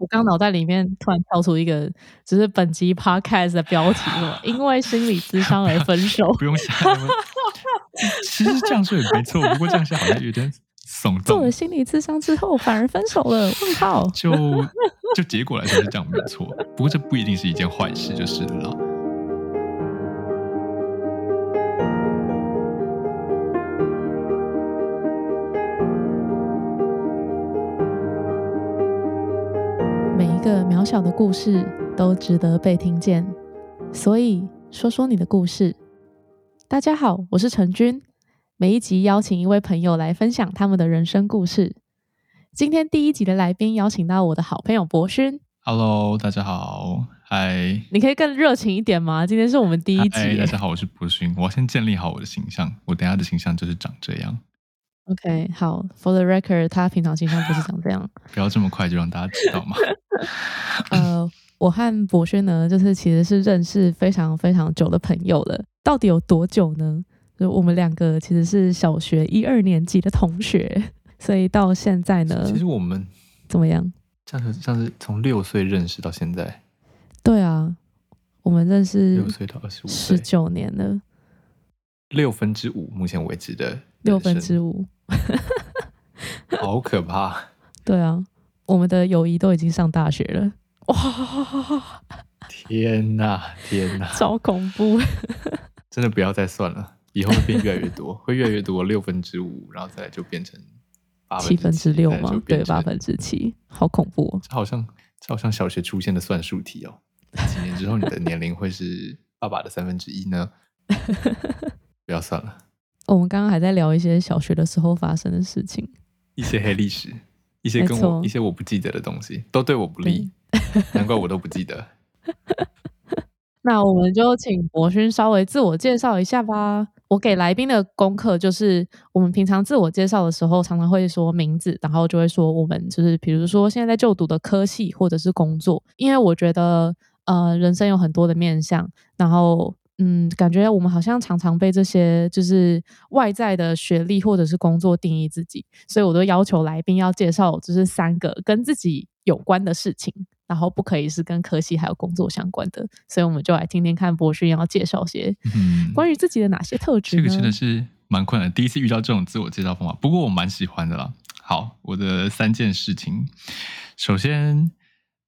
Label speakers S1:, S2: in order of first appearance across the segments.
S1: 我刚脑袋里面突然跳出一个，只是本集 podcast 的标题了，因为心理智商而分手。
S2: 不用想，其实这样说也没错，不过这样说好像有点耸动。
S1: 做了心理智商之后，反而分手了？问号？
S2: 就就结果来说是这样没错，不过这不一定是一件坏事，就是了。
S1: 个渺小的故事都值得被听见，所以说说你的故事。大家好，我是陈君。每一集邀请一位朋友来分享他们的人生故事。今天第一集的来宾邀请到我的好朋友博勋。
S2: Hello，大家好，嗨。
S1: 你可以更热情一点吗？今天是我们第一集。
S2: 大家好，我是博勋。我要先建立好我的形象，我等下的形象就是长这样。
S1: OK，好，For the record，他平常形象不是长这样。
S2: 不要这么快就让大家知道嘛。
S1: 呃，我和博轩呢，就是其实是认识非常非常久的朋友了。到底有多久呢？就我们两个其实是小学一二年级的同学，所以到现在呢，
S2: 其实我们
S1: 怎么样？
S2: 像是像是从六岁认识到现在。
S1: 对啊，我们认识
S2: 六岁到二十五，
S1: 十九年了。
S2: 六分之五，目前为止的
S1: 六分之五。
S2: 好可怕！
S1: 对啊，我们的友谊都已经上大学了，哇！
S2: 天哪，天哪，
S1: 超恐怖！
S2: 真的不要再算了，以后会变越来越多，会越来越多，六分之五，然后再就变成
S1: 七分之六
S2: 吗？
S1: 对，八分之七，好恐怖！
S2: 这好像这好像小学出现的算术题哦。几年之后，你的年龄会是爸爸的三分之一呢？不要算了。
S1: 我们刚刚还在聊一些小学的时候发生的事情，
S2: 一些黑历史，一些跟我一些我不记得的东西，都对我不利，难怪我都不记得。
S1: 那我们就请博勋稍微自我介绍一下吧。我给来宾的功课就是，我们平常自我介绍的时候，常常会说名字，然后就会说我们就是，比如说现在在就读的科系或者是工作，因为我觉得呃，人生有很多的面向，然后。嗯，感觉我们好像常常被这些就是外在的学历或者是工作定义自己，所以我都要求来宾要介绍就是三个跟自己有关的事情，然后不可以是跟科系还有工作相关的。所以我们就来听听看博勋要介绍些关于自己的哪些特质。
S2: 这个真的是蛮困难，第一次遇到这种自我介绍方法，不过我蛮喜欢的啦。好，我的三件事情，首先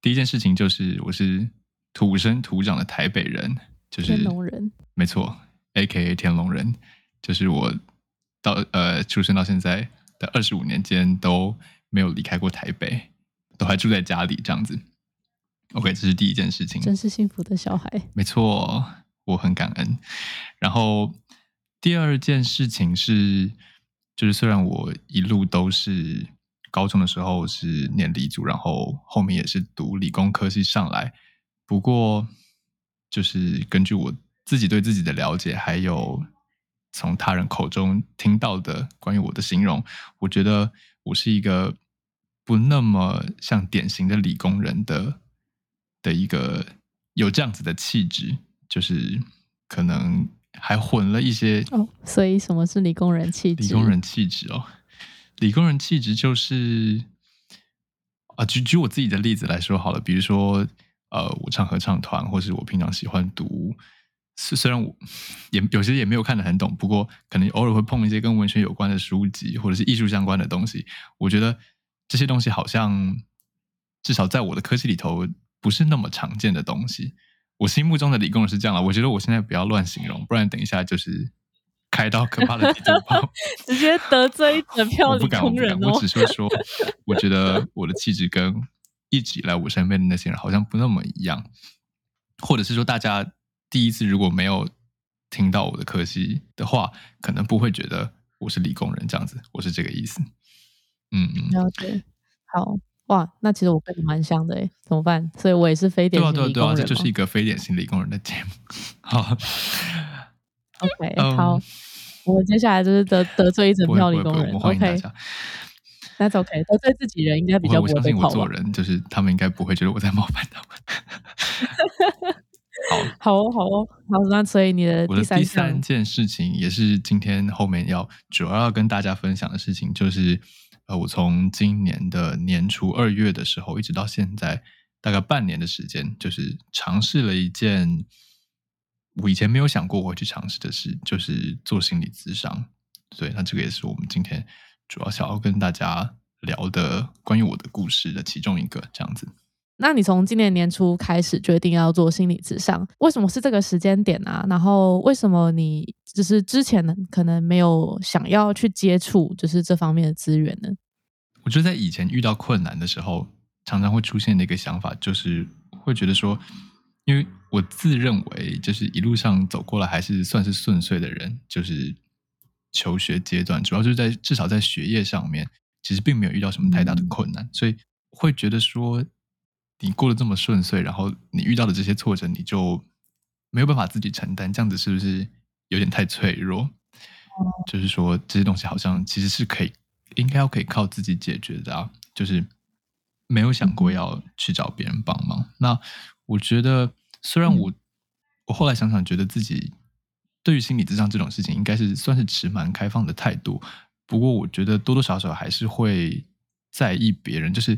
S2: 第一件事情就是我是土生土长的台北人。就是
S1: 天龙人，
S2: 没错，A K A 天龙人，就是我到呃出生到现在的二十五年间都没有离开过台北，都还住在家里这样子。OK，这是第一件事情，
S1: 真是幸福的小孩。
S2: 没错，我很感恩。然后第二件事情是，就是虽然我一路都是高中的时候是念理组，然后后面也是读理工科系上来，不过。就是根据我自己对自己的了解，还有从他人口中听到的关于我的形容，我觉得我是一个不那么像典型的理工人的的一个有这样子的气质，就是可能还混了一些
S1: 哦。所以什么是理工人气质？
S2: 理工人气质哦，理工人气质就是啊，举举我自己的例子来说好了，比如说。呃，我唱合唱团，或是我平常喜欢读，虽然我 也有些也没有看得很懂，不过可能偶尔会碰一些跟文学有关的书籍，或者是艺术相关的东西。我觉得这些东西好像至少在我的科技里头不是那么常见的东西。我心目中的理工人是这样了，我觉得我现在不要乱形容，不然等一下就是开刀可怕的地图炮，
S1: 直接得罪一整票 理工人
S2: 哦。我只是说，我觉得我的气质跟。一直以来，我身边的那些人好像不那么一样，或者是说，大家第一次如果没有听到我的科系的话，可能不会觉得我是理工人这样子。我是这个意思。嗯嗯，
S1: 了解。好哇，那其实我跟你蛮像的诶，怎么办？所以我也是非典型理工人。
S2: 对啊对啊，这就是一个非典型理工人的节目。好，
S1: OK，好，我接下来就是得得罪一整票理工人。OK。That's OK，得罪自己人应该比较不会
S2: 我相信我做人，就是他们应该不会觉得我在冒犯他们。好，
S1: 好哦，好哦，好。那所以你的
S2: 我的第三件事情，也是今天后面要主要要跟大家分享的事情，就是呃，我从今年的年初二月的时候，一直到现在大概半年的时间，就是尝试了一件我以前没有想过我会去尝试的事，就是做心理咨商。对，那这个也是我们今天主要想要跟大家聊的关于我的故事的其中一个这样子。
S1: 那你从今年年初开始决定要做心理咨商，为什么是这个时间点啊？然后为什么你就是之前呢可能没有想要去接触就是这方面的资源呢？
S2: 我觉得在以前遇到困难的时候，常常会出现的一个想法，就是会觉得说，因为我自认为就是一路上走过来还是算是顺遂的人，就是求学阶段，主要就是在至少在学业上面，其实并没有遇到什么太大的困难，所以会觉得说。你过得这么顺遂，然后你遇到的这些挫折，你就没有办法自己承担，这样子是不是有点太脆弱？就是说这些东西好像其实是可以，应该要可以靠自己解决的啊。就是没有想过要去找别人帮忙。那我觉得，虽然我我后来想想，觉得自己对于心理智商这种事情，应该是算是持蛮开放的态度。不过，我觉得多多少少还是会在意别人，就是。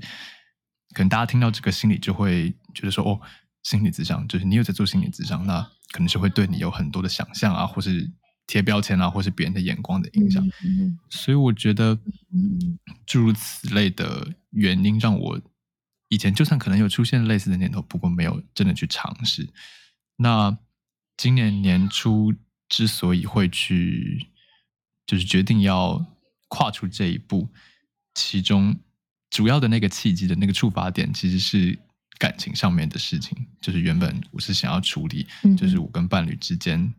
S2: 可能大家听到这个心理就会觉得说，哦，心理智商就是你有在做心理智商，那可能是会对你有很多的想象啊，或是贴标签啊，或是别人的眼光的影响。所以我觉得，诸如此类的原因，让我以前就算可能有出现类似的念头，不过没有真的去尝试。那今年年初之所以会去，就是决定要跨出这一步，其中。主要的那个契机的那个触发点，其实是感情上面的事情。就是原本我是想要处理，就是我跟伴侣之间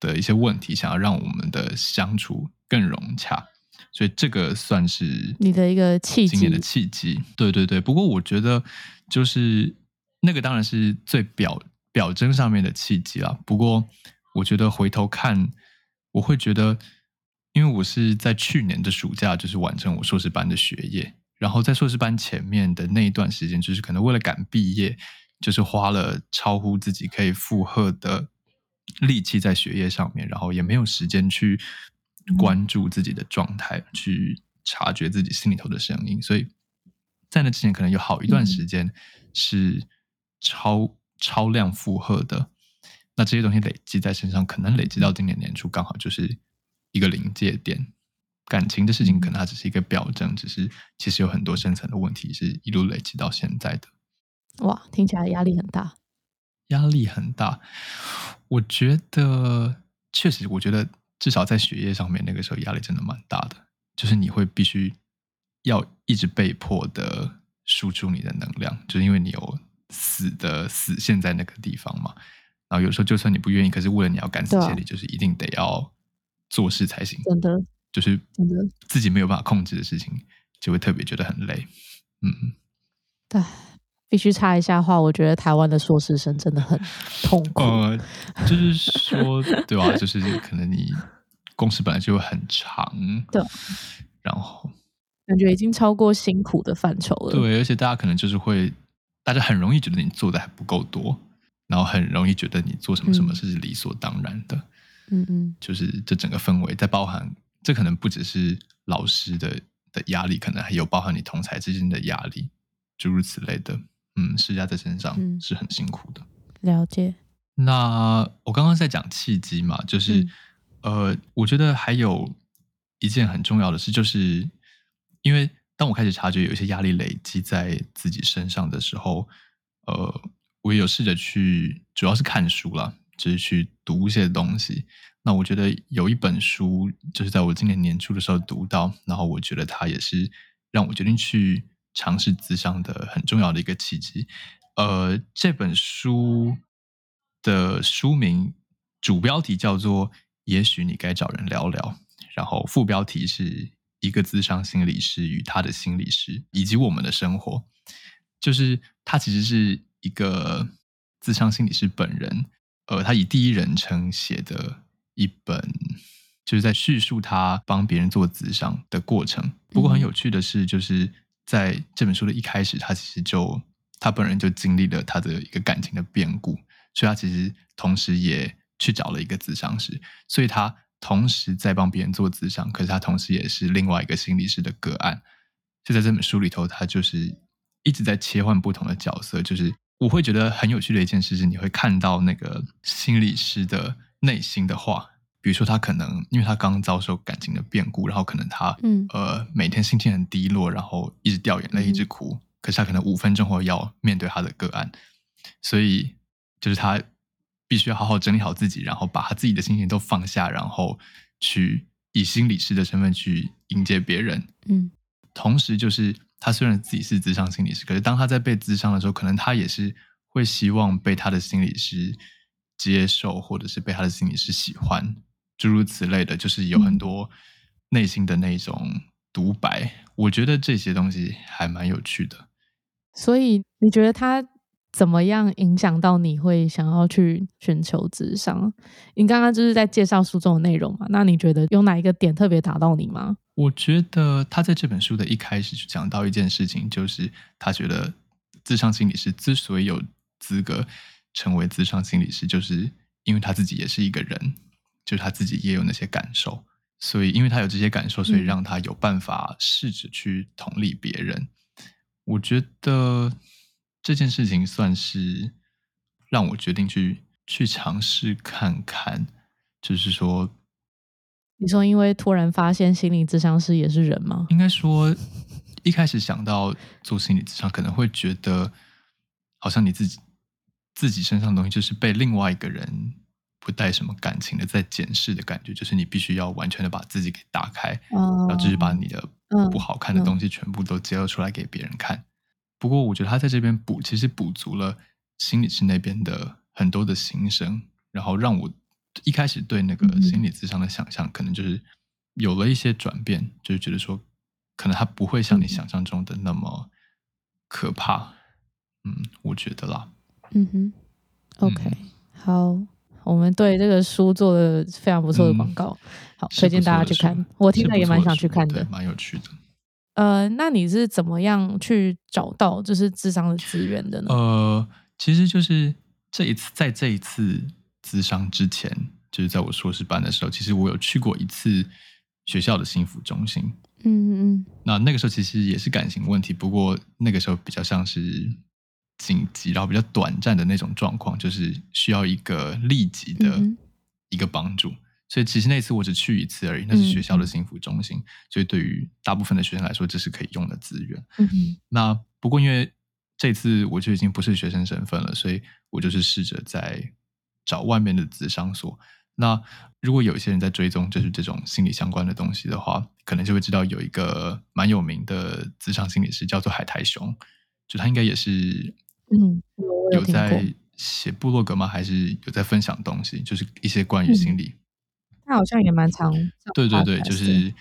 S2: 的一些问题，想要让我们的相处更融洽。所以这个算是
S1: 你的一个契机，
S2: 今年的契机。对对对。不过我觉得，就是那个当然是最表表征上面的契机了。不过我觉得回头看，我会觉得，因为我是在去年的暑假，就是完成我硕士班的学业。然后在硕士班前面的那一段时间，就是可能为了赶毕业，就是花了超乎自己可以负荷的力气在学业上面，然后也没有时间去关注自己的状态，去察觉自己心里头的声音。所以在那之前，可能有好一段时间是超超量负荷的。那这些东西累积在身上，可能累积到今年年初，刚好就是一个临界点。感情的事情可能它只是一个表征，只是其实有很多深层的问题是一路累积到现在的。
S1: 哇，听起来压力很大，
S2: 压力很大。我觉得确实，我觉得至少在学业上面那个时候压力真的蛮大的，就是你会必须要一直被迫的输出你的能量，就是因为你有死的死线在那个地方嘛。然后有时候就算你不愿意，可是为了你要赶死千里，就是一定得要做事才行。
S1: 真的。
S2: 就是自己没有办法控制的事情，就会特别觉得很累。嗯，
S1: 对，必须插一下话，我觉得台湾的硕士生真的很痛苦。
S2: 呃，就是说，对吧？就是可能你工时本来就很长，
S1: 对，
S2: 然后
S1: 感觉已经超过辛苦的范畴了。
S2: 对，而且大家可能就是会，大家很容易觉得你做的还不够多，然后很容易觉得你做什么什么是理所当然的。
S1: 嗯嗯，
S2: 就是这整个氛围在包含。这可能不只是老师的的压力，可能还有包含你同才之间的压力，诸如此类的。嗯，施加在身上是很辛苦的。
S1: 了解。
S2: 那我刚刚在讲契机嘛，就是呃，我觉得还有一件很重要的事，就是因为当我开始察觉有一些压力累积在自己身上的时候，呃，我也有试着去，主要是看书了，就是去读一些东西。那我觉得有一本书，就是在我今年年初的时候读到，然后我觉得它也是让我决定去尝试自商的很重要的一个契机。呃，这本书的书名主标题叫做《也许你该找人聊聊》，然后副标题是一个自商心理师与他的心理师以及我们的生活。就是它其实是一个自商心理师本人，呃，他以第一人称写的。一本就是在叙述他帮别人做自商的过程。不过很有趣的是，就是在这本书的一开始，他其实就他本人就经历了他的一个感情的变故，所以他其实同时也去找了一个自商师，所以他同时在帮别人做自商，可是他同时也是另外一个心理师的个案。就在这本书里头，他就是一直在切换不同的角色。就是我会觉得很有趣的一件事是，你会看到那个心理师的内心的话。比如说，他可能因为他刚遭受感情的变故，然后可能他
S1: 嗯
S2: 呃每天心情很低落，然后一直掉眼泪，一直哭。可是他可能五分钟后要面对他的个案，所以就是他必须要好好整理好自己，然后把他自己的心情都放下，然后去以心理师的身份去迎接别人。
S1: 嗯
S2: 同时，就是他虽然自己是智商心理师，可是当他在被智商的时候，可能他也是会希望被他的心理师接受，或者是被他的心理师喜欢，诸如此类的，就是有很多内心的那种独白。我觉得这些东西还蛮有趣的。
S1: 所以你觉得他怎么样影响到你会想要去寻求智商？你刚刚就是在介绍书中的内容嘛？那你觉得有哪一个点特别打到你吗？
S2: 我觉得他在这本书的一开始就讲到一件事情，就是他觉得智商心理师之所以有资格成为智商心理师，就是因为他自己也是一个人，就是他自己也有那些感受，所以因为他有这些感受，所以
S1: 嗯
S2: 让他有办法试着去同理别人。我觉得这件事情算是让我决定去去尝试看看，就是说
S1: 你说因为突然发现心理咨商师也是人吗？
S2: 应该说，一开始想到做心理咨商，可能会觉得好像你自己自己身上的东西，就是被另外一个人不带什么感情的在检视的感觉，就是你必须要完全的把自己给打开，
S1: 哦
S2: 然后就是把你的
S1: 嗯
S2: 不好看的东西全部都揭露出来给别人看。不过，我觉得他在这边补，其实补足了心理师那边的很多的心声，然后让我一开始对那个
S1: 嗯
S2: 心理咨商的想象，可能就是有了一些转变，就是觉得说，可能他不会像你
S1: 嗯
S2: 想象中的那么可怕。嗯，我觉得啦。
S1: 嗯哼，OK，、好，我们对这个书做了非常不错的广告，好，推荐大家去看。我听了也蛮想去看的
S2: 对。蛮有趣的。
S1: 呃，那你是怎么样去找到就是智商的资源的呢？
S2: 呃，其实就是这一次，在这一次咨商之前，就是在我硕士班的时候，其实我有去过一次学校的幸福中心。
S1: 嗯嗯
S2: 那那个时候其实也是感情问题，不过那个时候比较像是紧急，然后比较短暂的那种状况，就是需要一个立即的一个帮助。所以其实那次我只去一次而已，那是学校的
S1: 嗯
S2: 幸福中心，所以对于大部分的学生来说，这是可以用的资源。那不过因为这次我就已经不是学生身份了，所以我就是试着在找外面的咨商所。那如果有一些人在追踪就是这种心理相关的东西的话，可能就会知道有一个蛮有名的咨商心理师叫做海苔熊，就他应该也是
S1: 嗯，有
S2: 在写部落格吗？还是有在分享东西？就是一些关于心理
S1: 他好像也蛮常
S2: 对对对，就是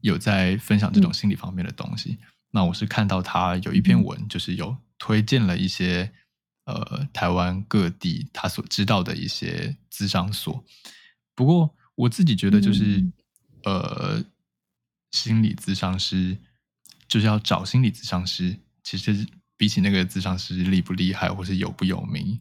S2: 有在分享这种
S1: 嗯
S2: 心理方面的东西。那我是看到他有一篇
S1: 嗯
S2: 文，就是有推荐了一些呃台湾各地他所知道的一些咨商所。不过我自己觉得，就是、
S1: 嗯
S2: 呃，心理咨商师就是要找心理咨商师，其实比起那个咨商师厉不厉害或是有不有名，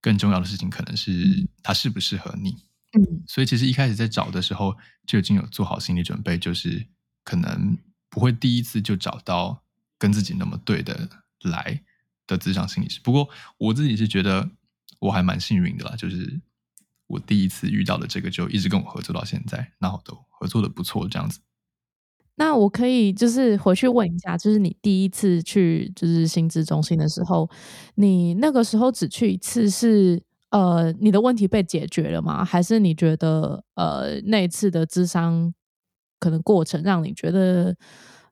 S2: 更重要的事情可能是
S1: 嗯
S2: 他适不适合你。
S1: 嗯
S2: 所以其实一开始在找的时候就已经有做好心理准备，就是可能不会第一次就找到跟自己那么对的来的职场心理师。不过我自己是觉得我还蛮幸运的啦，就是我第一次遇到的这个就一直跟我合作到现在，然后都合作的不错，这样子。
S1: 那我可以就是回去问一下，就是你第一次去就是心智中心的时候，你那个时候只去一次是呃你的问题被解决了吗？还是你觉得呃那一次的智商可能过程让你觉得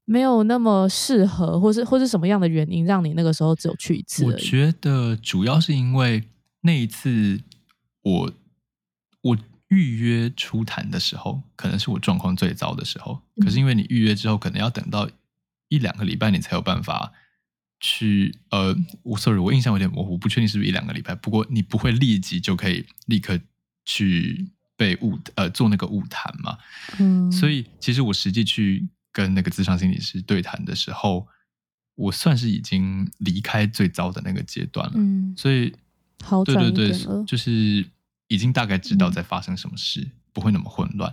S1: 没有那么适合，或是或是什么样的原因让你那个时候只有去一次
S2: 我？觉得主要是因为那一次我我预约初谈的时候，可能是我状况最糟的时候。可是因为你预约之后，可能要等到一两个礼拜，你才有办法去呃，我 sorry，我印象有点模糊，不确定是不是一两个礼拜。不过你不会立即就可以立刻去被误呃做那个误谈嘛。
S1: 嗯，
S2: 所以其实我实际去跟那个咨商心理师对谈的时候，我算是已经离开最糟的那个阶段了。
S1: 嗯
S2: 所以，对对对就是已经大概知道
S1: 嗯
S2: 在发生什么事，不会那么混乱。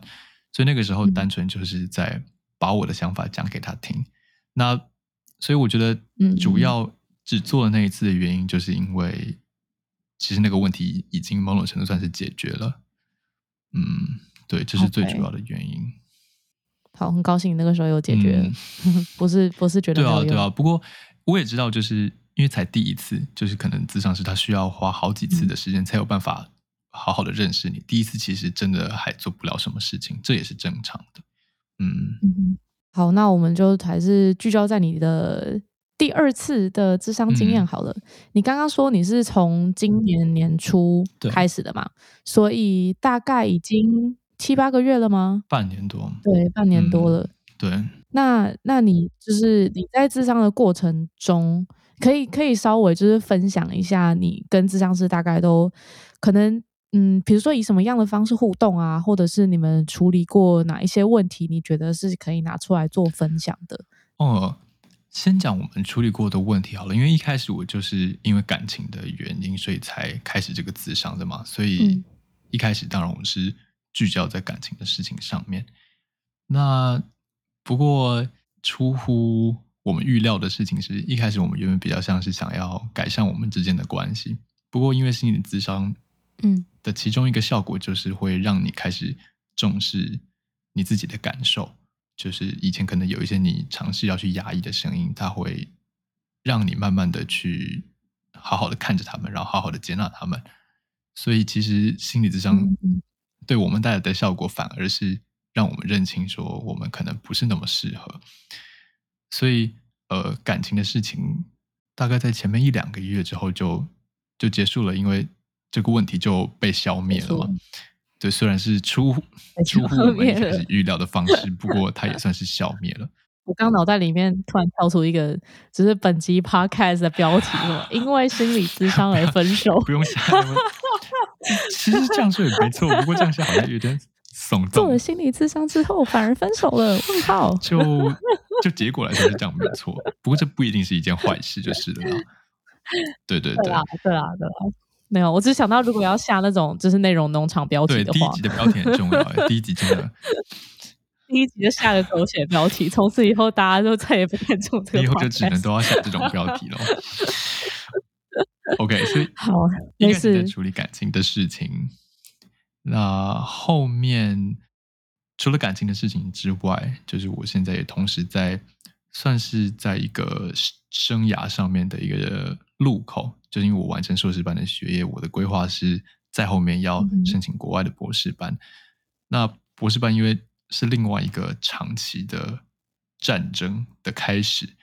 S2: 所以那个时候
S1: 嗯
S2: 单纯就是在把我的想法讲给他听。那所以我觉得
S1: 嗯
S2: 主要只做了那一次的原因，就是因为其实那个问题已经某种程度算是解决了。嗯，对，这是最主要的原因。
S1: 好，很高兴那个时候有解决了，不是不是觉得
S2: 对啊。对啊。不过我也知道，就是因为才第一次，就是可能咨商师他需要花好几次的时间才有办法好好的认识你。第一次其实真的还做不了什么事情，这也是正常的。嗯，
S1: 好，那我们就还是聚焦在你的第二次的智商经验
S2: 嗯
S1: 好了。你刚刚说你是从今年年初
S2: 对
S1: 开始的嘛，所以大概已经七八个月了吗？
S2: 半年多，
S1: 对，半年多
S2: 嗯
S1: 了。
S2: 对，
S1: 那那你就是你在智商的过程中，可以可以稍微就是分享一下你跟智商师大概都可能嗯，比如说以什么样的方式互动啊，或者是你们处理过哪一些问题，你觉得是可以拿出来做分享的？
S2: 哦，先讲我们处理过的问题好了，因为一开始我就是因为感情的原因，所以才开始这个自商的嘛，所以
S1: 嗯
S2: 一开始当然我们是聚焦在感情的事情上面。那不过出乎我们预料的事情是，一开始我们原本比较像是想要改善我们之间的关系，不过因为心理咨商
S1: 嗯
S2: 的其中一个效果就是会让你开始重视你自己的感受，就是以前可能有一些你尝试要去压抑的声音，它会让你慢慢的去好好的看着他们，然后好好的接纳他们。所以其实心理咨商对我们带来的效果，反而是让我们认清说我们可能不是那么适合。所以呃，感情的事情大概在前面一两个月之后就就结束了，因为这个问题就被消灭了。对，虽然是出出乎我们一开始预料的方式，不过它也算是消灭了。
S1: 我刚脑袋里面突然跳出一个，只是本集 podcast 的标题了，因为心理智商而分手。
S2: 不用想，其实这样说也没错，不过这样想好像有点耸动
S1: 做了。心理智商之后，反而分手了？问号。
S2: 就就结果来说是这样没错，不过这不一定是一件坏事，就是了啦。对对对
S1: 对啊，对啊，对啊。没有，我只想到如果要下那种就是内容农场标题，的话
S2: 第一集，的标题很重要欸，第一集真的，
S1: 第一集就下个狗血标题，从此以后大家就再也不看这种这个
S2: 以后就只能都要下这种标题了。OK，所以
S1: 好，
S2: 一
S1: 没事。
S2: 开始在处理感情的事情，那后面除了感情的事情之外，就是我现在也同时在算是在一个生涯上面的一个路口，就是因为我完成硕士班的学业，我的规划是在后面要申请国外的博士班。那博士班因为是另外一个长期的战争的开始，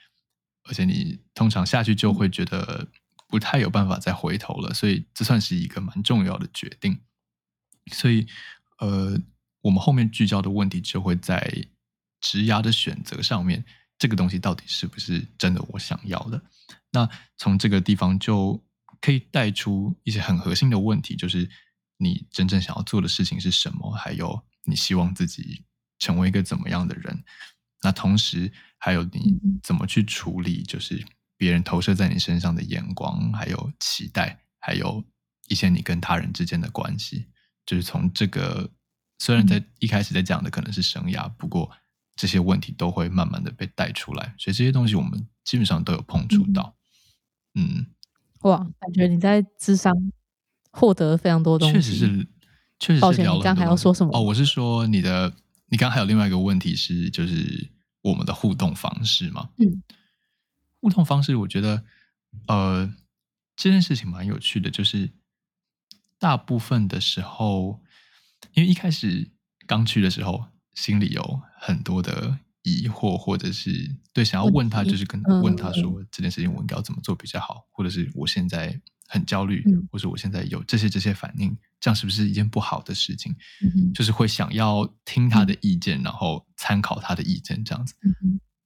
S2: 而且你通常下去就会觉得不太有办法再回头了，所以这算是一个蛮重要的决定。所以，呃，我们后面聚焦的问题就会在职涯的选择上面，这个东西到底是不是真的我想要的？那从这个地方就可以带出一些很核心的问题，就是你真正想要做的事情是什么，还有你希望自己成为一个怎么样的人。那同时还有你
S1: 嗯
S2: 怎么去处理，就是别人投射在你身上的眼光，还有期待，还有一些你跟他人之间的关系，就是从这个虽然在一开始在讲的可能是生涯，不过这些问题都会慢慢的被带出来，所以这些东西我们基本上都有碰触到。嗯，
S1: 哇，感觉你在智商获得非常多东西。
S2: 确实是，确实
S1: 抱歉
S2: 是聊了
S1: 你刚还要说什么
S2: 哦，我是说你的，你刚刚还有另外一个问题是，就是我们的互动方式嘛。
S1: 嗯，
S2: 互动方式，我觉得，呃，这件事情蛮有趣的，就是大部分的时候，因为一开始刚去的时候，心里有很多的疑惑，或者是对想要
S1: 问
S2: 问他，就是跟
S1: 嗯
S2: 问他
S1: 嗯
S2: 说这件事情我应该要怎么做比较好，或者是我现在很焦虑，
S1: 嗯
S2: 或者我现在有这些这些反应，这样是不是一件不好的事情？
S1: 嗯
S2: 就是会想要听他的意见，然后参考他的意见这样子。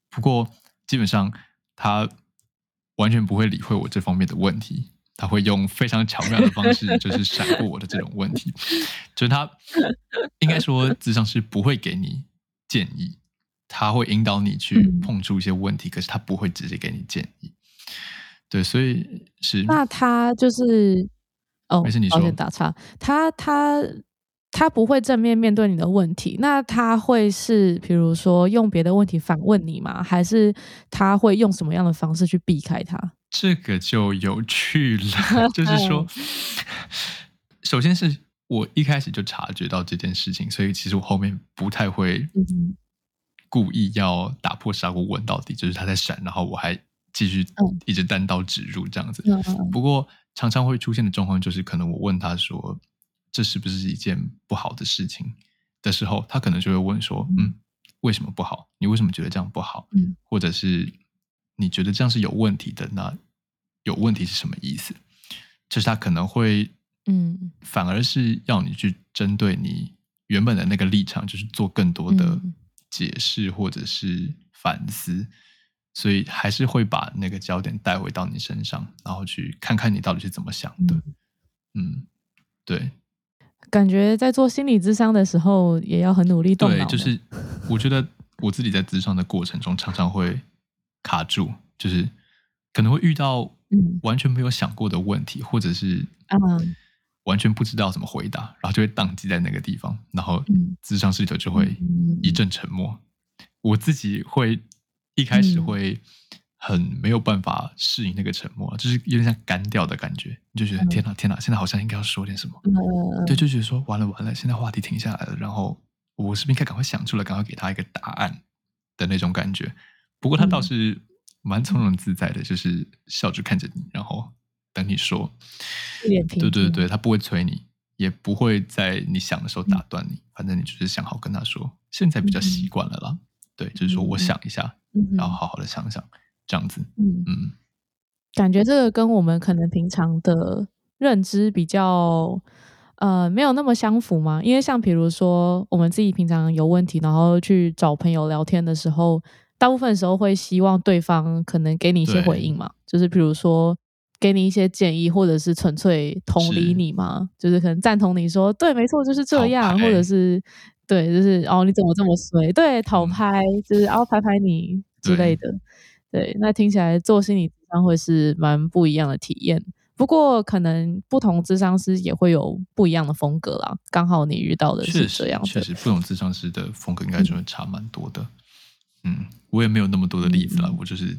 S2: 不过基本上他完全不会理会我这方面的问题，他会用非常巧妙的方式，就是闪过我的这种问题。就是他应该说，智商是不会给你建议，他会引导你去
S1: 嗯
S2: 碰触一些问题，可是他不会直接给你建议。对，所以是
S1: 那他就是哦，
S2: 没事你说
S1: 打岔，他他他不会正面面对你的问题，那他会是比如说用别的问题反问你吗？还是他会用什么样的方式去避开他？
S2: 这个就有趣了，就是说，首先是我一开始就察觉到这件事情，所以其实我后面不太会故意要打破砂锅问到底，就是他在闪，然后我还继续一直单刀直入这样子。不过常常会出现的状况就是，可能我问他说。这是不是一件不好的事情的时候，他可能就会问说：“嗯，为什么不好？你为什么觉得这样不好？嗯，或者是你觉得这样是有问题的？那有问题是什么意思？就是他可能会，嗯，反而是要你去针对你原本的那个立场，就是做更多的解释或者是反思，所以还是会把那个焦点带回到你身上，然后去看看你到底是怎么想的。嗯，对。”
S1: 感觉在做心理智商的时候，也要很努力动
S2: 脑。对，就是我觉得我自己在智商的过程中，常常会卡住，就是可能会遇到完全没有想过的问题，或者是嗯，完全不知道怎么回答，然后就会宕机在那个地方，然后智商室里头就会一阵沉默。我自己会一开始会。很没有办法适应那个沉默，就是有点像干掉的感觉。你就觉得天哪，天哪，现在好像应该要说点什么。对，就觉得说完了完了，现在话题停下来了，然后我是不是应该赶快想出来，赶快给他一个答案的那种感觉。不过他倒是蛮从容自在的，就是笑着看着你，然后等你说。对对对，他不会催你，也不会在你想的时候打断你。反正你就是想好跟他说。现在比较习惯了啦。对，就是说我想一下，然后好好的想想。这样子，嗯嗯，
S1: 感觉这个跟我们可能平常的认知比较，呃，没有那么相符嘛。因为像比如说，我们自己平常有问题，然后去找朋友聊天的时候，大部分时候会希望对方可能给你一些回应嘛，就是比如说给你一些建议，或者是纯粹同理你嘛，就是可能赞同你说对，没错，就是这样，或者是对，就是哦，你怎么这么衰？对，讨拍，就是哦，拍拍你之类的。对，那听起来做心理智商会是蛮不一样的体验。不过，可能不同智商师也会有不一样的风格啦。刚好你遇到的是这样，
S2: 确实不同智商师的风格应该就会差蛮多的。嗯，我也没有那么多的例子了，我就是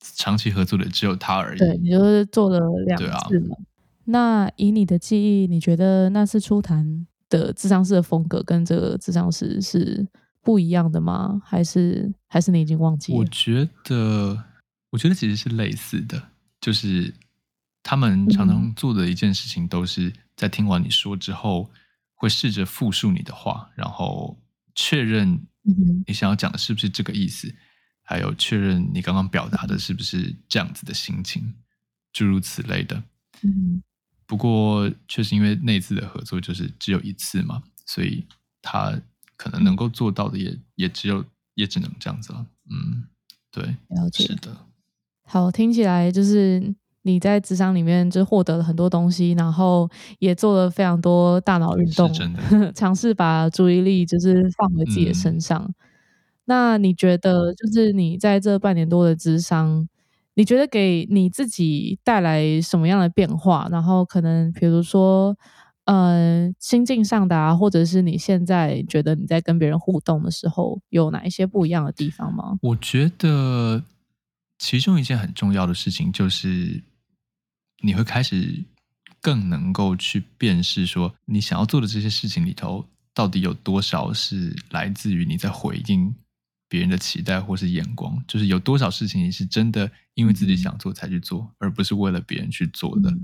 S2: 长期合作的只有他而已。
S1: 对你就是做了两次嘛。那以你的记忆，你觉得那次初谈的智商师的风格跟这个智商师是？不一样的吗？还是还是你已经忘记了？
S2: 我觉得，我觉得其实是类似的，就是他们常常做的一件事情，都是在听完你说之后，会试着复述你的话，然后确认你想要讲的是不是这个意思，还有确认你刚刚表达的是不是这样子的心情，诸如此类的。嗯，不过确实因为那次的合作就是只有一次嘛，所以他。可能能够做到的也也只有也只能这样子了，嗯，对，
S1: 了解，
S2: 是的。
S1: 好，听起来就是你在职场里面就获得了很多东西，然后也做了非常多大脑运动，尝试把注意力就是放回自己的身上。那你觉得，就是你在这半年多的智商，你觉得给你自己带来什么样的变化？然后可能比如说。嗯，心境上达，或者是你现在觉得你在跟别人互动的时候，有哪一些不一样的地方吗？
S2: 我觉得其中一件很重要的事情就是，你会开始更能够去辨识，说你想要做的这些事情里头，到底有多少是来自于你在回应别人的期待或是眼光，就是有多少事情你是真的因为自己想做才去做，而不是为了别人去做的。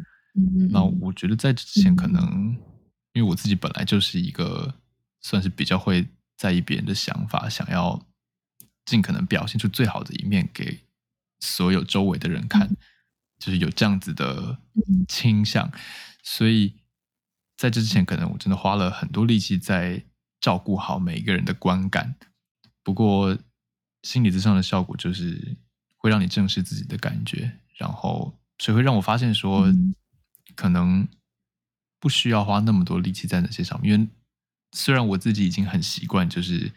S2: 那我觉得在之前可能，因为我自己本来就是一个算是比较会在意别人的想法，想要尽可能表现出最好的一面给所有周围的人看，就是有这样子的倾向，所以在这之前可能我真的花了很多力气在照顾好每一个人的观感。不过心理之上的效果就是会让你正视自己的感觉，然后所以会让我发现说。可能不需要花那么多力气在那些上面，因为虽然我自己已经很习惯，就是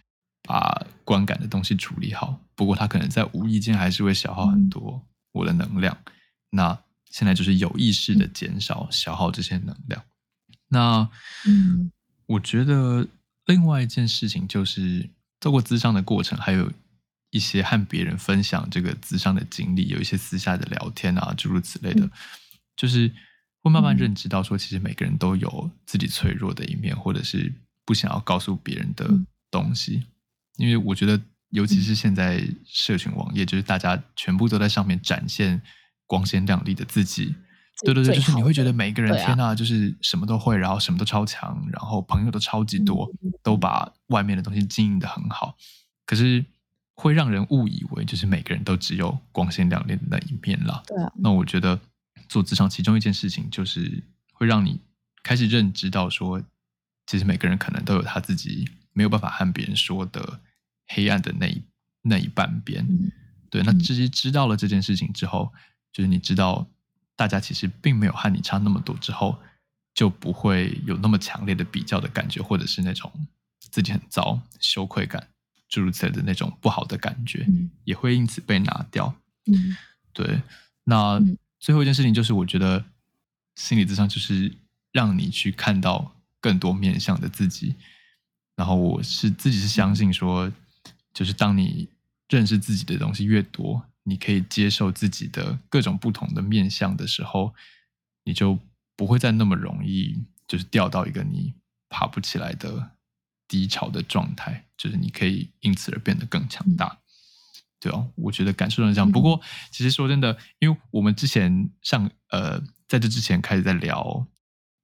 S2: 把观感的东西处理好，不过它可能在无意间还是会消耗很多我的能量。那现在就是有意识的减少消耗这些能量。那，嗯，我觉得另外一件事情就是透过咨商的过程，还有一些和别人分享这个咨商的经历，有一些私下的聊天啊，诸如此类的，
S1: 嗯。
S2: 就是会慢慢
S1: 嗯。
S2: 认知到说，其实每个人都有自己脆弱的一面，或者是不想要告诉别人的
S1: 嗯。
S2: 东西。因为我觉得，尤其是现在社群网页，就是大家全部都在上面展现光鲜亮丽的自己。对对对，就是你会觉得每一个人天呐，就是什么都会，然后什么都超强，然后朋友都超级多，
S1: 嗯
S2: 都把外面的东西经营的很好。可是会让人误以为，就是每个人都只有光鲜亮丽的那一面啦。
S1: 对啊，
S2: 那我觉得做职场其中一件事情，就是会让你开始认知到说，其实每个人可能都有他自己没有办法和别人说的黑暗的那一那一半边。
S1: 嗯
S2: 对，那其实知道了这件事情之后，就是你知道大家其实并没有和你差那么多之后，就不会有那么强烈的比较的感觉，或者是那种自己很糟、羞愧感诸如此类的那种不好的感觉，
S1: 嗯
S2: 也会因此被拿掉。
S1: 嗯
S2: 对，那
S1: 嗯
S2: 最后一件事情就是，我觉得心理智商就是让你去看到更多面向的自己。然后我是自己是相信说，就是当你认识自己的东西越多，你可以接受自己的各种不同的面相的时候，你就不会再那么容易就是掉到一个你爬不起来的低潮的状态，就是你可以因此而变得更强大。对哦，我觉得感受上是这样。不过，其实说真的，因为我们之前上呃，在这之前开始在聊，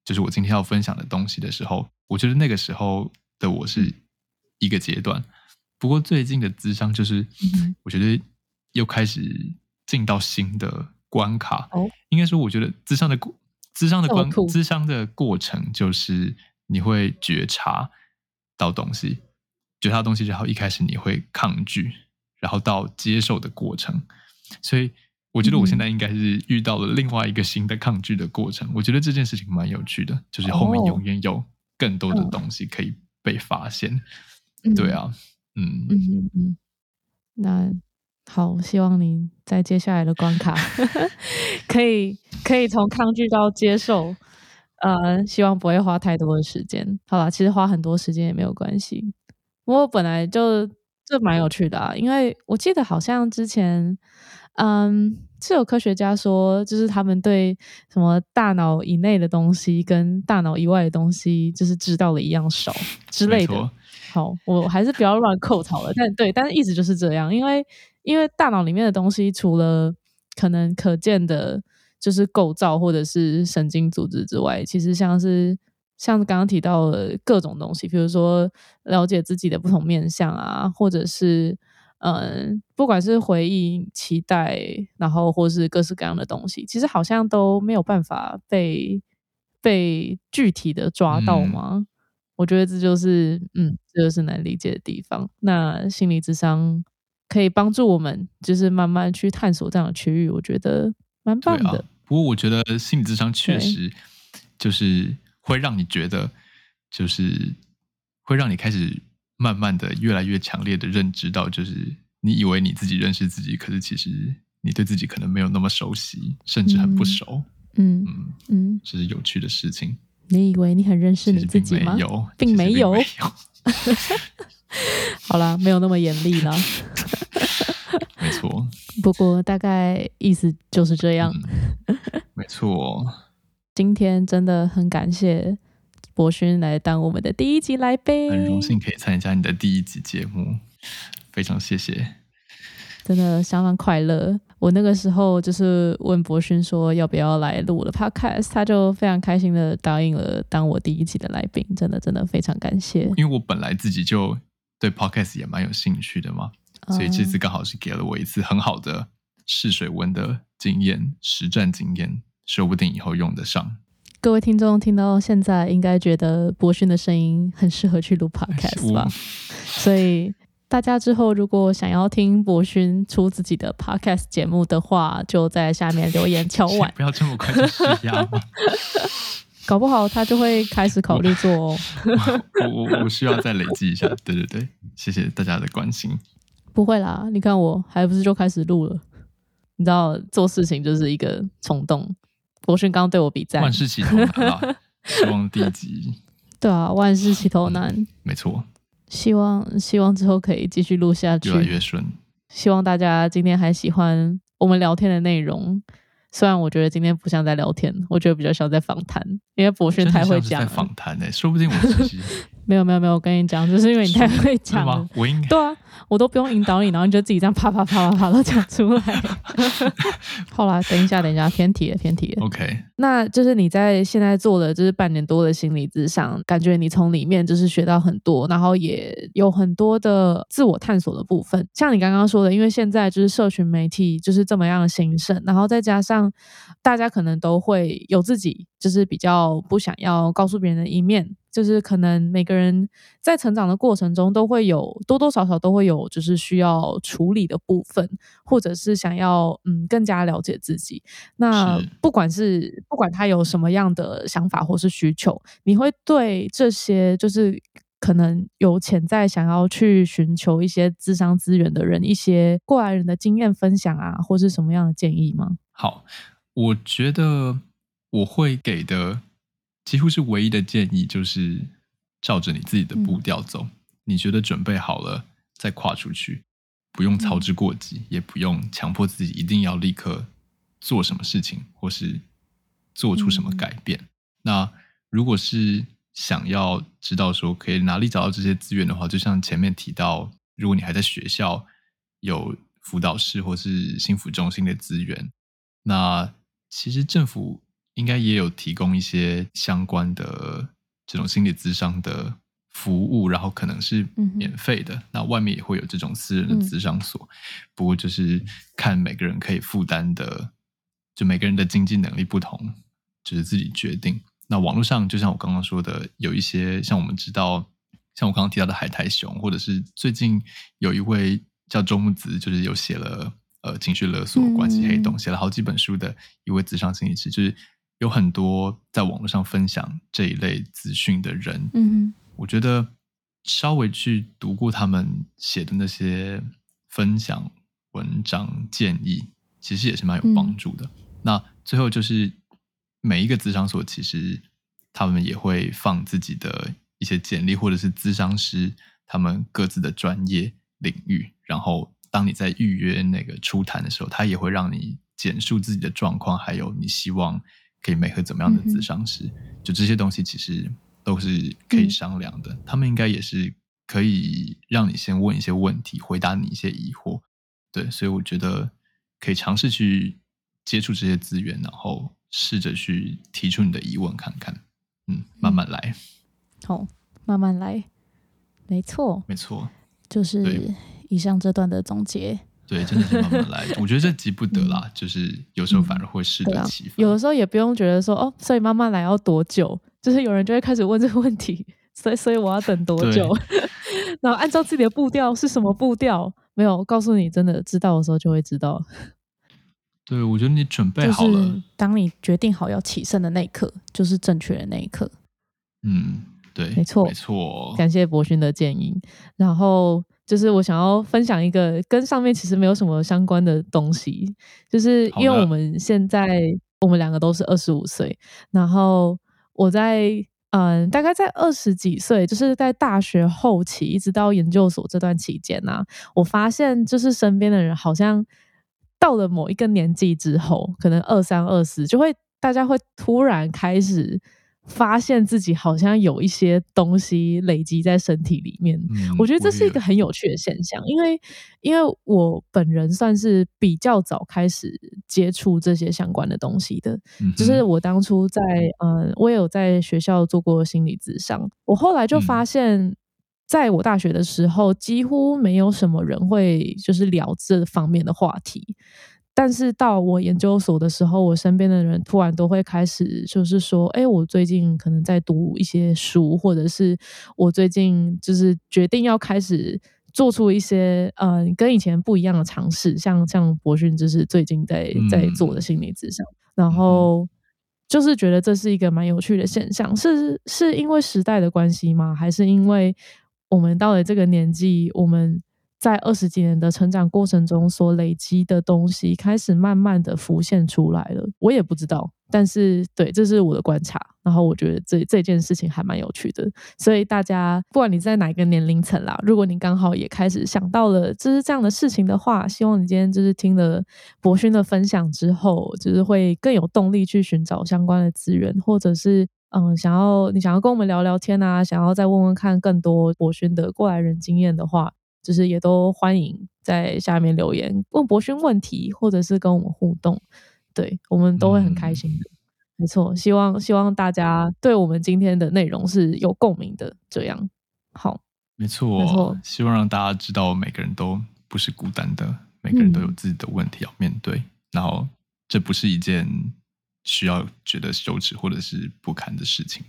S2: 就是我今天要分享的东西的时候，我觉得那个时候的我是一个阶段。不过最近的智商，就是
S1: 嗯
S2: 我觉得又开始进到新的关卡。
S1: 哦
S2: 应该说，我觉得智商的过智商的关智商的过程，就是你会觉察到东西，觉察到东西，然后一开始你会抗拒，然后到接受的过程。所以我觉得我现在应该是遇到了另外一个新的抗拒的过程。我觉得这件事情蛮有趣的，就是后面
S1: 哦
S2: 永远有更多的
S1: 嗯
S2: 东西可以被发现。
S1: 嗯
S2: 对啊，嗯，
S1: 嗯嗯嗯，那好，希望你在接下来的关卡 可以可以从抗拒到接受，呃，希望不会花太多的时间。好啦，其实花很多时间也没有关系。我本来就这蛮有趣的啊，因为我记得好像之前，嗯，是有科学家说，就是他们对什么大脑以内的东西跟大脑以外的东西，就是知道的一样少之类的。好，我还是不要乱扣槽了。但对，但是意思就是这样，因为因为大脑里面的东西，除了可能可见的，就是构造或者是神经组织之外，其实像是像是刚刚提到的各种东西，比如说了解自己的不同面相啊，或者是嗯，不管是回忆、期待，然后或是各式各样的东西，其实好像都没有办法被被具体的抓到
S2: 嗯
S1: 吗？我觉得这就是，嗯，这就是难理解的地方。那心理智商可以帮助我们，就是慢慢去探索这样的区域，我觉得蛮棒的。。
S2: 不过我觉得心理智商确
S1: 对
S2: 实就是会让你觉得，就是会让你开始慢慢的越来越强烈的认知到，就是你以为你自己认识自己，可是其实你对自己可能没有那么熟悉，甚至很不
S1: 嗯
S2: 熟。
S1: 嗯
S2: 嗯，
S1: 嗯，
S2: 这是有趣的事情。
S1: 你以为你很认识你自己吗？
S2: 没有，
S1: 并没有。好啦，没有那么严厉啦。
S2: 没错，
S1: 不过大概意思就是这样。
S2: 嗯，没错。
S1: 今天真的很感谢博勋来当我们的第一集来宾，
S2: 很荣幸可以参加你的第一集节目，非常谢谢。
S1: 真的相当快乐。我那个时候就是问博勋说要不要来录我的 podcast，他就非常开心的答应了当我第一集的来宾，真的真的非常感谢。
S2: 因为我本来自己就对 podcast 也蛮有兴趣的嘛，所以这次刚好是给了我一次很好的试水温的经验、实战经验，说不定以后用得上。
S1: 各位听众听到现在，应该觉得博勋的声音很适合去录 podcast 吧？所以大家之后如果想要听博勋出自己的 podcast 节目的话，就在下面留言敲碗，
S2: 不要这么快就施压嘛！
S1: 搞不好他就会开始考虑做哦。
S2: 我我我需要再累积一下。对对对，谢谢大家的关心。
S1: 不会啦，你看我还不是就开始录了？你知道做事情就是一个冲动。博勋刚刚对我比赞
S2: 万，事起头难啊！希望第一集
S1: 对啊，万事起头难，
S2: 没错，
S1: 希望希望之后可以继续录下去，
S2: 越来越顺。
S1: 希望大家今天还喜欢我们聊天的内容。虽然我觉得今天不像在聊天，我觉得比较像在访谈，因为博讯太会讲。
S2: 在访谈呢，说不定我其实
S1: 没有没有没有，我跟你讲，就是因为你太会讲
S2: 了。我应
S1: 对啊，我都不用引导你，然后你就自己这样啪啪啪啪啪都讲出来。好啦等一下等一下偏题了偏题了。
S2: OK，
S1: 那就是你在现在做的就是半年多的心理咨商，感觉你从里面就是学到很多，然后也有很多的自我探索的部分。像你刚刚说的，因为现在就是社群媒体就是这么样的兴盛，然后再加上大家可能都会有自己就是比较不想要告诉别人的一面。就是可能每个人在成长的过程中都会有多多少少都会有就是需要处理的部分，或者是想要嗯更加了解自己。那不管是不管他有什么样的想法或是需求，你会对这些就是可能有潜在想要去寻求一些智商资源的人，一些过来人的经验分享啊，或是什么样的建议吗？
S2: 好，我觉得我会给的。几乎是唯一的建议，就是照着你自己的步调走。你觉得准备好了再跨出去，不用操之过急，也不用强迫自己一定要立刻做什么事情，或是做出什么改变。那如果是想要知道说可以哪里找到这些资源的话，就像前面提到，如果你还在学校有辅导室或是幸福中心的资源，那其实政府。应该也有提供一些相关的这种心理咨商的服务，然后可能是免费的。那外面也会有这种私人的咨商所，不过就是看每个人可以负担的，就每个人的经济能力不同，就是自己决定。那网络上就像我刚刚说的，有一些像我们知道，像我刚刚提到的海苔熊，或者是最近有一位叫周木子，就是有写了呃情绪勒索、关系黑洞，写了好几本书的一位咨商心理师，就是。有很多在网络上分享这一类资讯的人，嗯，我觉得稍微去读过他们写的那些分享文章建议，其实也是蛮有帮助的。那最后就是每一个咨商所，其实他们也会放自己的一些简历，或者是咨商师他们各自的专业领域。然后当你在预约那个初谈的时候，他也会让你简述自己的状况，还有你希望。可以配合怎么样的咨商师？就这些东西其实都是可以商量的。他们应该也是可以让你先问一些问题，回答你一些疑惑。对，所以我觉得可以尝试去接触这些资源，然后试着去提出你的疑问看看。嗯，慢慢来。
S1: 好，慢慢来。没错，
S2: 没错，
S1: 就是以上这段的总结。
S2: 对，真的是慢慢来。我觉得这急不得啦，就是有时候反而会适得其反。
S1: 有的时候也不用觉得说哦，所以慢慢来要多久？就是有人就会开始问这个问题，所以所以我要等多久？然后按照自己的步调是什么步调？没有告诉你，真的知道的时候就会知道。
S2: 对，我觉得你准备好了，
S1: 当你决定好要起身的那一刻，就是正确的那一刻。
S2: 嗯，对，
S1: 没错，
S2: 没错。
S1: 感谢博勋的建议，然后。就是我想要分享一个跟上面其实没有什么相关的东西，就是因为我们现在我们两个都是二十五岁，然后我在嗯大概在二十几岁，就是在大学后期一直到研究所这段期间呢，我发现就是身边的人好像到了某一个年纪之后，可能二三二四，就会大家会突然开始。发现自己好像有一些东西累积在身体里面，我觉得这是一个很有趣的现象，因为因为我本人算是比较早开始接触这些相关的东西的，就是我当初在嗯，我也有在学校做过心理咨商，我后来就发现，在我大学的时候，几乎没有什么人会就是聊这方面的话题。但是到我研究所的时候，我身边的人突然都会开始，就是说，哎，我最近可能在读一些书，或者是我最近就是决定要开始做出一些呃跟以前不一样的尝试，像像博讯就是最近在在做的心理咨商，然后就是觉得这是一个蛮有趣的现象，是是因为时代的关系吗？还是因为我们到了这个年纪，我们？在二十几年的成长过程中所累积的东西，开始慢慢的浮现出来了。我也不知道，但是对，这是我的观察。然后我觉得这这件事情还蛮有趣的，所以大家不管你在哪个年龄层啦，如果你刚好也开始想到了就是这样的事情的话，希望你今天就是听了博勋的分享之后，就是会更有动力去寻找相关的资源，或者是嗯，想要你想要跟我们聊聊天啊，想要再问问看更多博勋的过来人经验的话，就是也都欢迎在下面留言问博勋问题，或者是跟我们互动，对我们都会很开心的。没错，希望希望大家对我们今天的内容是有共鸣的。这样好，
S2: 没错，没错。希望让大家知道，每个人都不是孤单的，每个人都有自己的问题要面对。然后，这不是一件需要觉得羞耻或者是不堪的事情。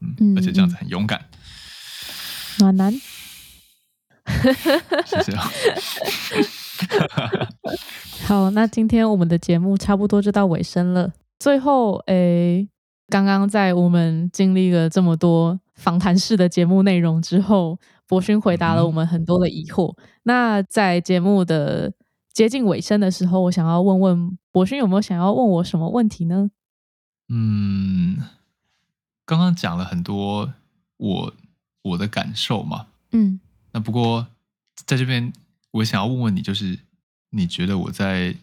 S2: 嗯，而且这样子很勇敢。
S1: 暖男，
S2: 谢谢。
S1: 好，那今天我们的节目差不多就到尾声了。最后，诶，刚刚在我们经历了这么多访谈式的节目内容之后，博勋回答了我们很多的疑惑。那在节目的接近尾声的时候，我想要问问博勋有没有想要问我什么问题呢？
S2: 嗯，刚刚讲了很多我我的感受嘛，嗯，那不过在这边我想要问问你，就是你觉得我在。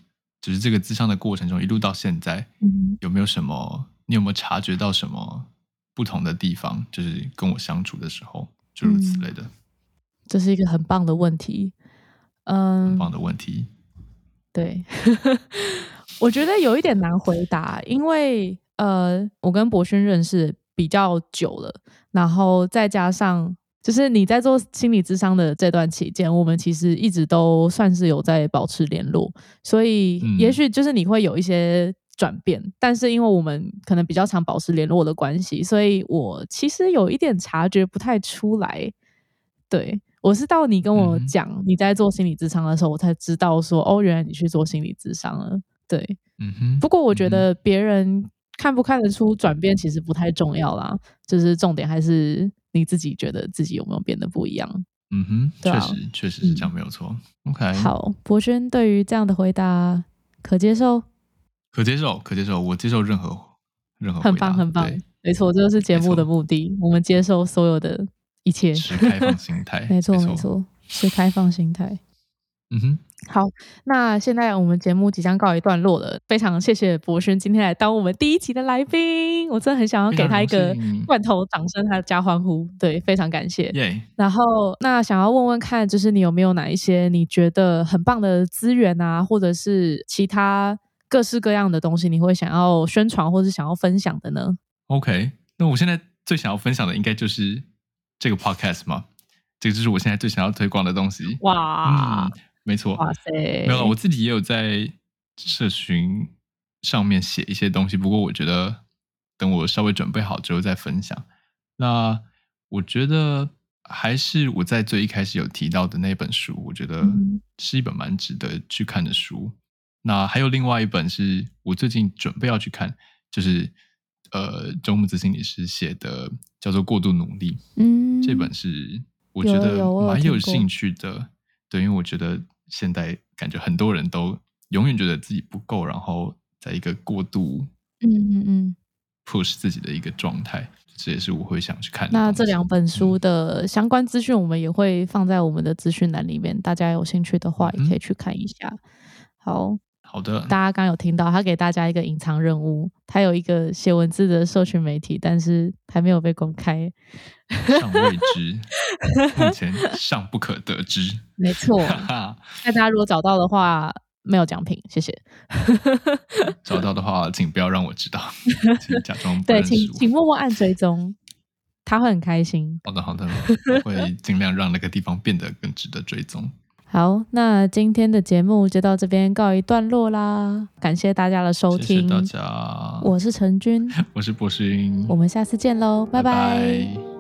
S2: 就是这个自伤的过程中，一路到现在，有没有什么？你有没有察觉到什么不同的地方？就是跟我相处的时候，诸如此类的。
S1: 这是一个很棒的问题，嗯，
S2: 很棒的问题。
S1: 对，我觉得有一点难回答，因为呃，我跟博勋认识比较久了，然后再加上。就是你在做心理智商的这段期间，我们其实一直都算是有在保持联络，所以也许就是你会有一些转变，但是因为我们可能比较常保持联络的关系，所以我其实有一点察觉不太出来。对我是到你跟我讲你在做心理智商的时候，我才知道说哦，原来你去做心理智商了。对，嗯哼。不过我觉得别人看不看得出转变其实不太重要啦，就是重点还是。你自己觉得自己有没有变得不一样？
S2: 嗯哼，确实确实是这样，没有错。OK，
S1: 好，博轩对于这样的回答可接受？
S2: 可接受，可接受，我接受任何任何。
S1: 很棒，很棒，没错，这就是节目的目的，我们接受所有的一切，
S2: 是开放心态，
S1: 没错，没错，是开放心态。嗯哼。好，那现在我们节目即将告一段落了。非常谢谢博轩今天来当我们第一期的来宾，我真的很想要给他一个罐头掌声，他加欢呼。对，非常感谢。然后，那想要问问看，就是你有没有哪一些你觉得很棒的资源啊，或者是其他各式各样的东西，你会想要宣传或者想要分享的呢
S2: ？OK，那我现在最想要分享的应该就是这个 Podcast 吗？这个就是我现在最想要推广的东西。哇！没错，哇塞，没有，我自己也有在社群上面写一些东西，不过我觉得等我稍微准备好之后再分享。那我觉得还是我在最一开始有提到的那本书，我觉得是一本蛮值得去看的书。那还有另外一本是我最近准备要去看，就是呃，周木子心理师写的，叫做《过度努力》。嗯，这本是我觉得蛮有兴趣的。对，因为我觉得现在感觉很多人都永远觉得自己不够，然后在一个过度嗯嗯嗯 push 自己的一个状态，这也是我会想去看。
S1: 那这两本书的相关资讯，我们也会放在我们的资讯栏里面，大家有兴趣的话也可以去看一下。好。
S2: 好的，
S1: 大家刚有听到他给大家一个隐藏任务，他有一个写文字的社群媒体，但是还没有被公开，
S2: 尚未知，目前尚不可得知。
S1: 没错，那大家如果找到的话，没有奖品，谢谢。
S2: 找到的话，请不要让我知道，假装
S1: 对，请请默默按追踪，他会很开心。
S2: 好的，好的，会尽量让那个地方变得更值得追踪。
S1: 好，那今天的节目就到这边告一段落啦，感谢大家的收听，
S2: 谢谢大家，
S1: 我是陈军，
S2: 我是博勋，
S1: 我们下次见喽，拜拜。